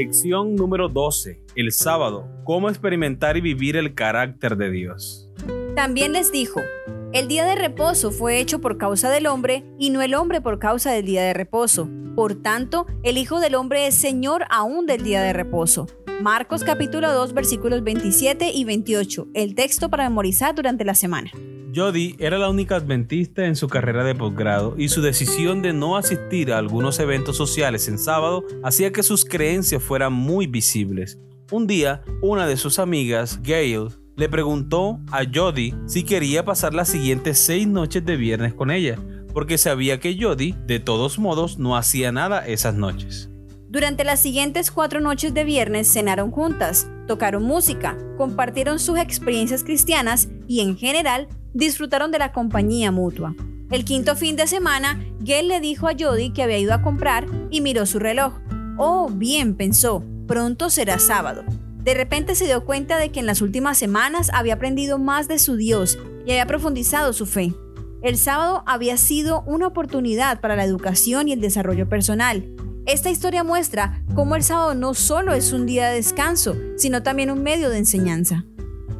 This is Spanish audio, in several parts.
Lección número 12. El sábado. Cómo experimentar y vivir el carácter de Dios. También les dijo, el día de reposo fue hecho por causa del hombre y no el hombre por causa del día de reposo. Por tanto, el Hijo del Hombre es Señor aún del día de reposo. Marcos capítulo 2 versículos 27 y 28, el texto para memorizar durante la semana. Jody era la única adventista en su carrera de posgrado y su decisión de no asistir a algunos eventos sociales en sábado hacía que sus creencias fueran muy visibles. Un día, una de sus amigas, Gail, le preguntó a Jody si quería pasar las siguientes seis noches de viernes con ella, porque sabía que Jody, de todos modos, no hacía nada esas noches. Durante las siguientes cuatro noches de viernes cenaron juntas, tocaron música, compartieron sus experiencias cristianas y en general disfrutaron de la compañía mutua. El quinto fin de semana, Gail le dijo a Jody que había ido a comprar y miró su reloj. Oh, bien, pensó, pronto será sábado. De repente se dio cuenta de que en las últimas semanas había aprendido más de su Dios y había profundizado su fe. El sábado había sido una oportunidad para la educación y el desarrollo personal, esta historia muestra cómo el sábado no solo es un día de descanso, sino también un medio de enseñanza.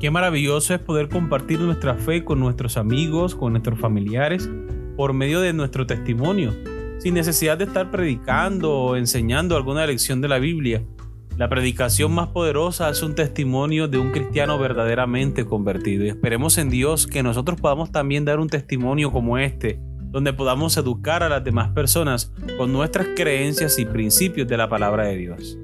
Qué maravilloso es poder compartir nuestra fe con nuestros amigos, con nuestros familiares, por medio de nuestro testimonio, sin necesidad de estar predicando o enseñando alguna lección de la Biblia. La predicación más poderosa es un testimonio de un cristiano verdaderamente convertido y esperemos en Dios que nosotros podamos también dar un testimonio como este donde podamos educar a las demás personas con nuestras creencias y principios de la palabra de Dios.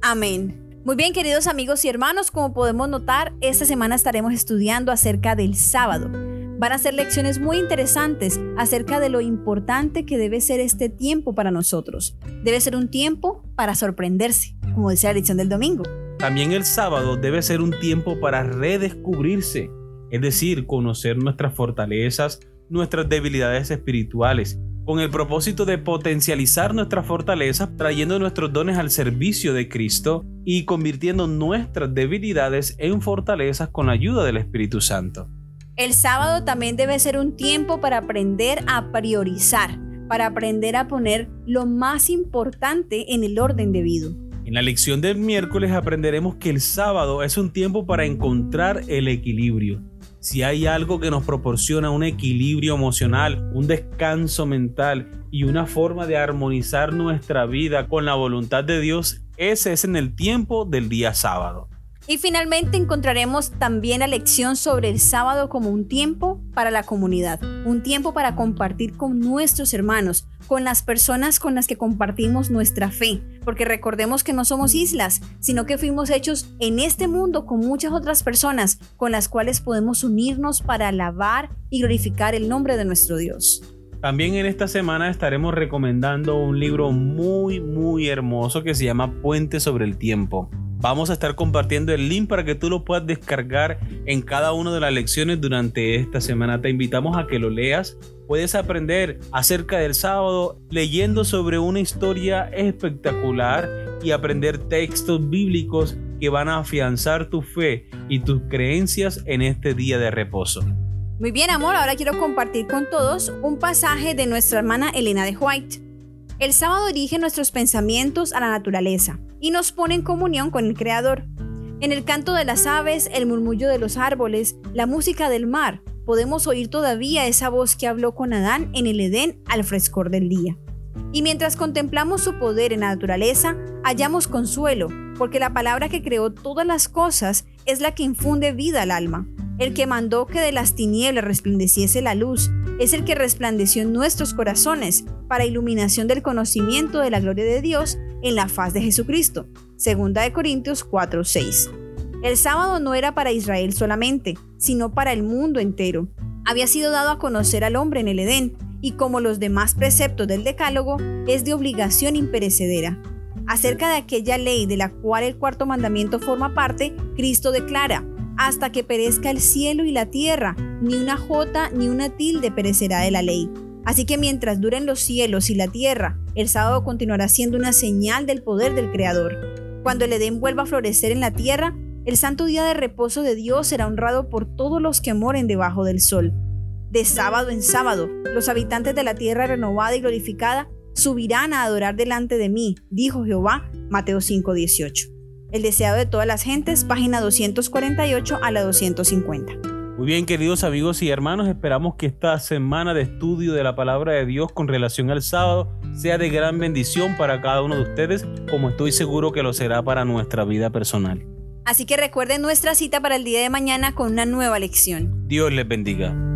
Amén. Muy bien, queridos amigos y hermanos, como podemos notar, esta semana estaremos estudiando acerca del sábado. Van a ser lecciones muy interesantes acerca de lo importante que debe ser este tiempo para nosotros. Debe ser un tiempo para sorprenderse, como decía la lección del domingo. También el sábado debe ser un tiempo para redescubrirse, es decir, conocer nuestras fortalezas, nuestras debilidades espirituales, con el propósito de potencializar nuestras fortalezas, trayendo nuestros dones al servicio de Cristo y convirtiendo nuestras debilidades en fortalezas con la ayuda del Espíritu Santo. El sábado también debe ser un tiempo para aprender a priorizar, para aprender a poner lo más importante en el orden debido. En la lección del miércoles aprenderemos que el sábado es un tiempo para encontrar el equilibrio si hay algo que nos proporciona un equilibrio emocional, un descanso mental y una forma de armonizar nuestra vida con la voluntad de Dios, ese es en el tiempo del día sábado. Y finalmente encontraremos también la lección sobre el sábado como un tiempo para la comunidad, un tiempo para compartir con nuestros hermanos, con las personas con las que compartimos nuestra fe, porque recordemos que no somos islas, sino que fuimos hechos en este mundo con muchas otras personas con las cuales podemos unirnos para alabar y glorificar el nombre de nuestro Dios. También en esta semana estaremos recomendando un libro muy muy hermoso que se llama Puente sobre el Tiempo. Vamos a estar compartiendo el link para que tú lo puedas descargar en cada una de las lecciones durante esta semana. Te invitamos a que lo leas. Puedes aprender acerca del sábado leyendo sobre una historia espectacular y aprender textos bíblicos que van a afianzar tu fe y tus creencias en este día de reposo. Muy bien, amor, ahora quiero compartir con todos un pasaje de nuestra hermana Elena de White. El sábado dirige nuestros pensamientos a la naturaleza y nos pone en comunión con el Creador. En el canto de las aves, el murmullo de los árboles, la música del mar, podemos oír todavía esa voz que habló con Adán en el Edén al frescor del día. Y mientras contemplamos su poder en la naturaleza, hallamos consuelo, porque la palabra que creó todas las cosas es la que infunde vida al alma. El que mandó que de las tinieblas resplandeciese la luz, es el que resplandeció en nuestros corazones para iluminación del conocimiento de la gloria de Dios en la faz de Jesucristo. Segunda de Corintios 4:6. El sábado no era para Israel solamente, sino para el mundo entero. Había sido dado a conocer al hombre en el Edén, y como los demás preceptos del Decálogo, es de obligación imperecedera. Acerca de aquella ley de la cual el cuarto mandamiento forma parte, Cristo declara, hasta que perezca el cielo y la tierra, ni una jota ni una tilde perecerá de la ley. Así que mientras duren los cielos y la tierra, el sábado continuará siendo una señal del poder del Creador. Cuando el Edén vuelva a florecer en la tierra, el santo día de reposo de Dios será honrado por todos los que moren debajo del sol. De sábado en sábado, los habitantes de la tierra renovada y glorificada subirán a adorar delante de mí, dijo Jehová, Mateo 5:18. El deseado de todas las gentes, página 248 a la 250. Muy bien, queridos amigos y hermanos, esperamos que esta semana de estudio de la palabra de Dios con relación al sábado sea de gran bendición para cada uno de ustedes, como estoy seguro que lo será para nuestra vida personal. Así que recuerden nuestra cita para el día de mañana con una nueva lección. Dios les bendiga.